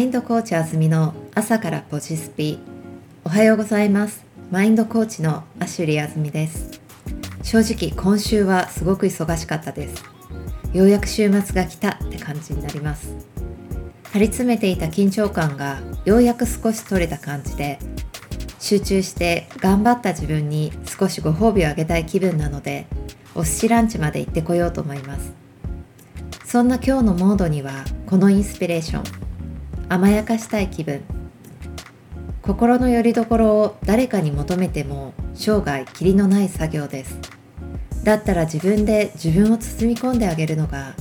インドコーチあずみの朝からポジスピ。おはようございます。マインドコーチのアシュリーあずみです。正直今週はすごく忙しかったです。ようやく週末が来たって感じになります。張り詰めていた緊張感がようやく少し取れた感じで集中して頑張った自分に少しご褒美をあげたい気分なのでお寿司ランチまで行ってこようと思います。そんな今日のモードにはこのインスピレーション甘やかしたい気分。心の拠り所を誰かに求めても生涯きりのない作業です。だったら自分で自分を包み込んであげるのが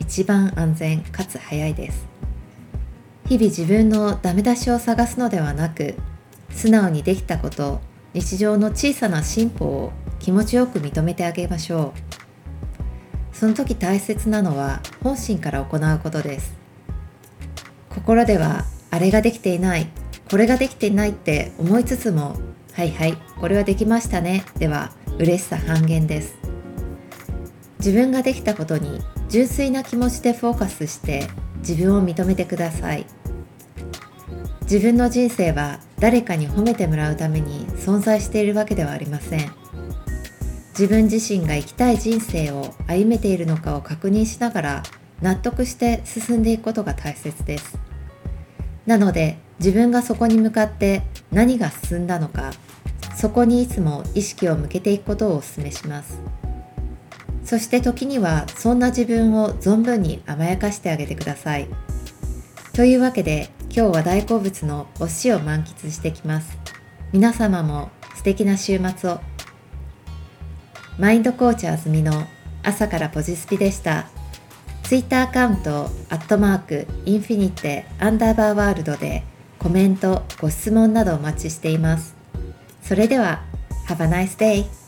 一番安全かつ早いです。日々自分のダメ出しを探すのではなく素直にできたこと日常の小さな進歩を気持ちよく認めてあげましょう。その時大切なのは本心から行うことです。心ではあれができていない。これができていないって思いつつもはいはいこれはできましたね。では嬉しさ半減です。自分ができたことに純粋な気持ちでフォーカスして自分を認めてください。自分の人生は誰かに褒めてもらうために存在しているわけではありません。自分自身が生きたい人生を歩めているのかを確認しながら納得して進んでいくことが大切です。なので自分がそこに向かって何が進んだのかそこにいつも意識を向けていくことをお勧めします。そして時にはそんな自分を存分に甘やかしてあげてください。というわけで今日は大好物のお寿司を満喫してきます。皆様も素敵な週末を。マインドコーチあずみの朝からポジスピでした。ツイッターアカウント、アットマーク、インフィニテ、アンダーバーワールドでコメント、ご質問などお待ちしています。それでは、Have a nice day!